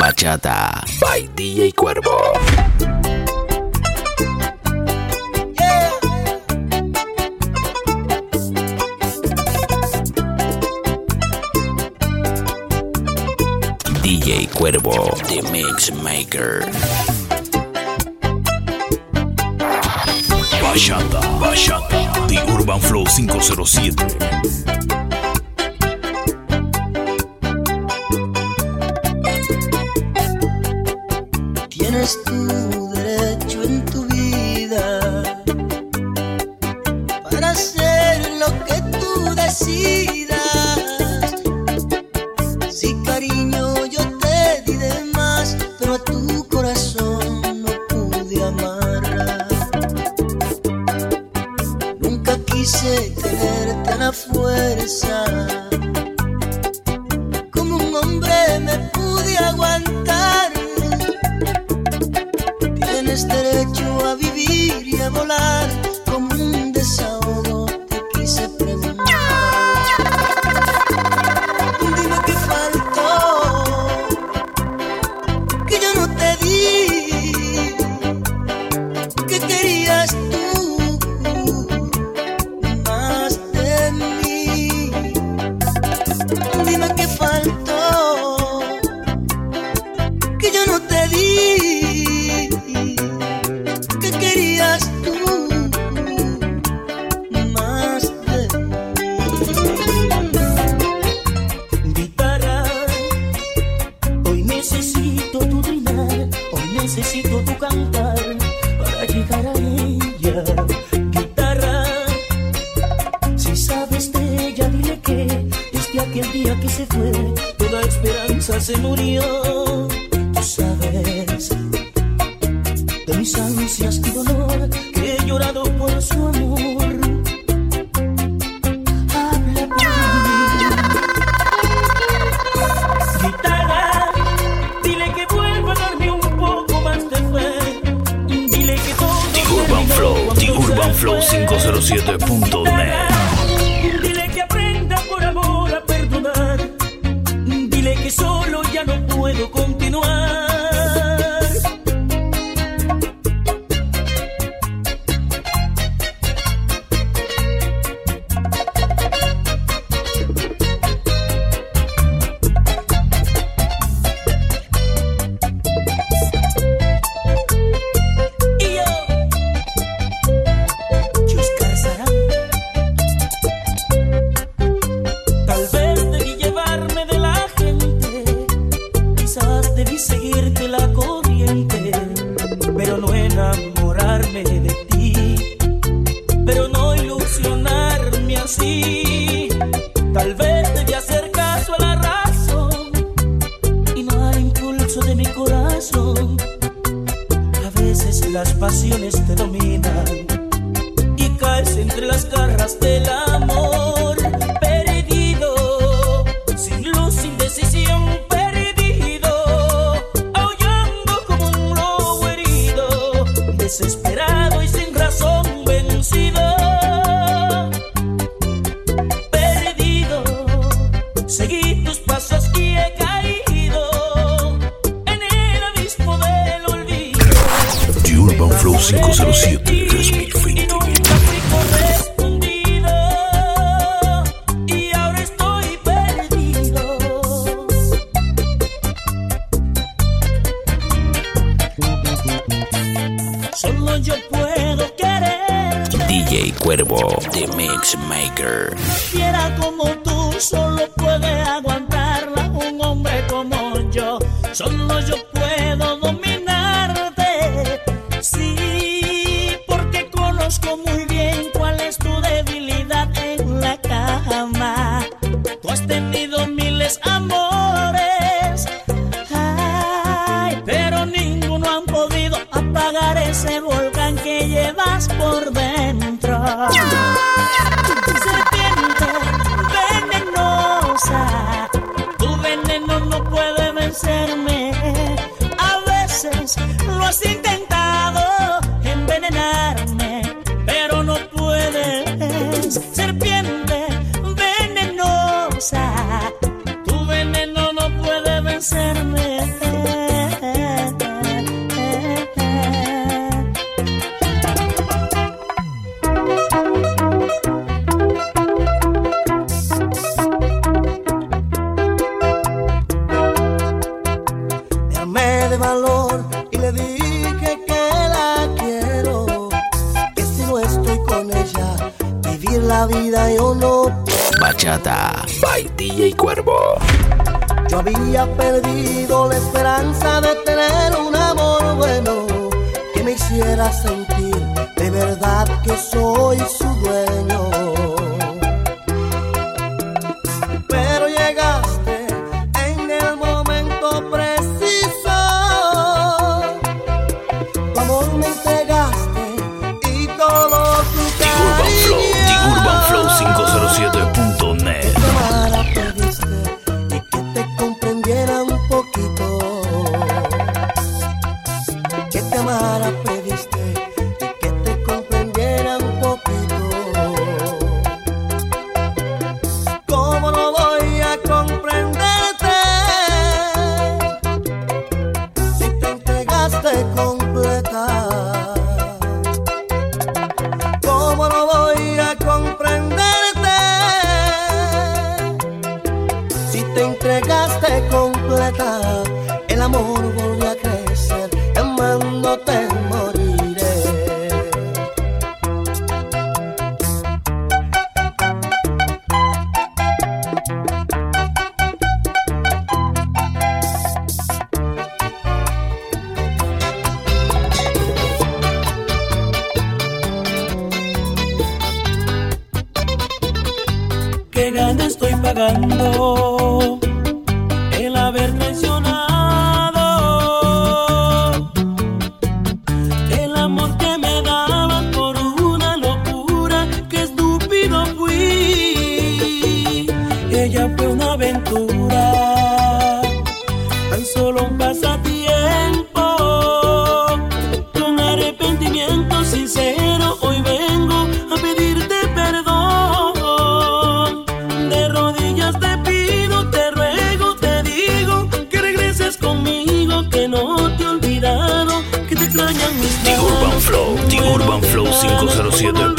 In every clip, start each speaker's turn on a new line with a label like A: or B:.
A: Bachata by DJ Cuervo. DJ Cuervo, The Mix Maker. Bachata, Bachata, The Urban Flow 507.
B: Tienes tu que yo no te di. ¿Qué querías tú más de?
C: Guitarra, hoy necesito tu trinar, hoy necesito tu cantar para llegar a ella. Guitarra, si sabes de ella, dile que desde aquel día que se fue, toda esperanza se murió. Tú sabes de mis ansias y dolor que he llorado por su amor. Habla por mí. Guitarra, dile que vuelva a darme un poco más de fe. Dile que todo
A: The Urban Flow, The Urban Flow
C: fue.
A: 507.net.
C: Dile que aprenda por amor a perdonar. Dile que solo ya no puedo continuar. Seguirte la corriente, pero no enamorarme de ti, pero no ilusionarme así. Tal vez debí hacer caso a la razón y no al impulso de mi corazón. A veces las pasiones te dominan y caes entre las garras del amor. Yo puedo querer.
A: DJ Cuervo, The Mix Maker.
C: Fiera como tú, solo puede aguantarla un hombre como yo. Solo yo
A: Serenata by DJ Cuervo.
D: Yo había perdido la esperanza de tener un amor bueno que me hiciera sentir de verdad que soy su dueño. Que te amara pediste. amor
C: sociedad.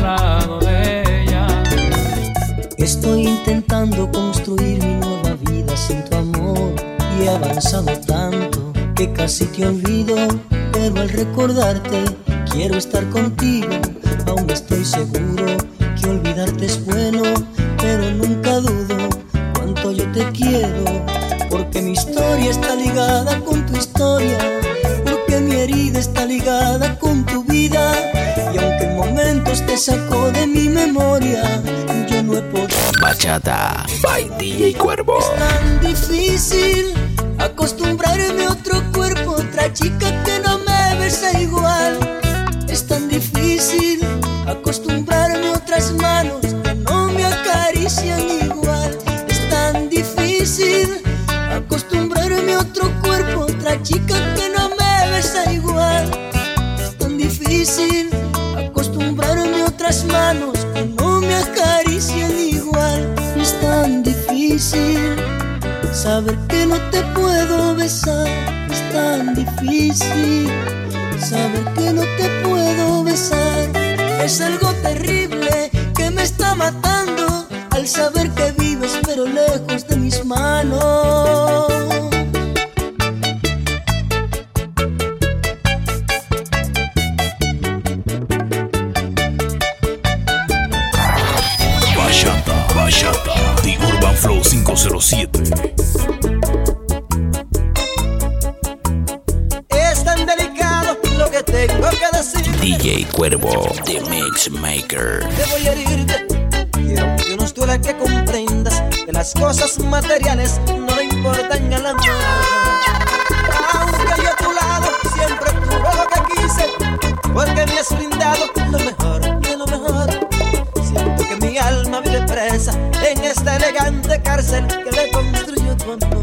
C: Lado de
E: ella.
B: Estoy intentando construir mi nueva vida sin tu amor y he avanzado tanto que casi te olvido, pero al recordarte quiero estar contigo. Aún estoy seguro que olvidarte es bueno, pero nunca dudo cuánto yo te quiero, porque mi historia está ligada con tu historia, porque mi herida está ligada con tu vida y aunque en momentos te sacó de mi memoria, yo no he podido.
A: Bachata by DJ Cuervo.
B: Es tan difícil acostumbrarme a otro cuerpo, otra chica que te puedo besar. Es tan difícil saber que no te puedo besar. Es algo terrible que me está matando al saber que vives pero lejos de mis manos.
A: DJ Cuervo, The Mix Maker.
B: A herirte. Quiero que nos duela que comprendas que las cosas materiales no le importan al amor. Aunque yo a tu lado siempre tuve lo que quise, porque me has brindado lo mejor de lo mejor. Siento que mi alma vive presa en esta elegante cárcel que le construyó tu amor.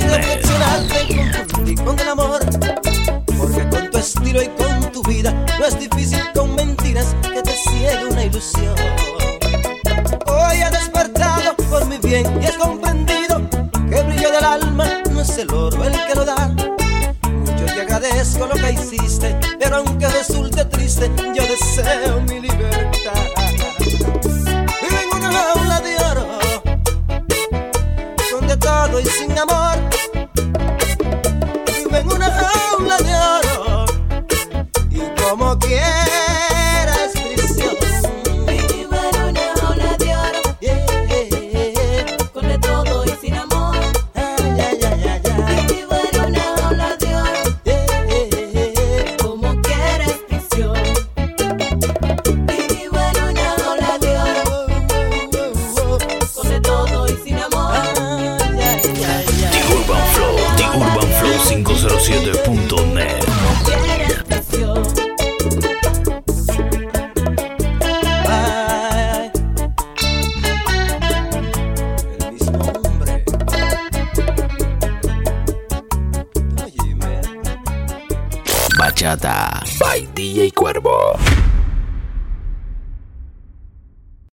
B: Reflexionarte, confundí con el amor. Porque con tu estilo y con tu vida no es difícil con mentiras que te ciegue una ilusión. Hoy he despertado por mi bien y he comprendido que el brillo del alma no es el oro el que lo da. Mucho te agradezco lo que hiciste, pero donde todo y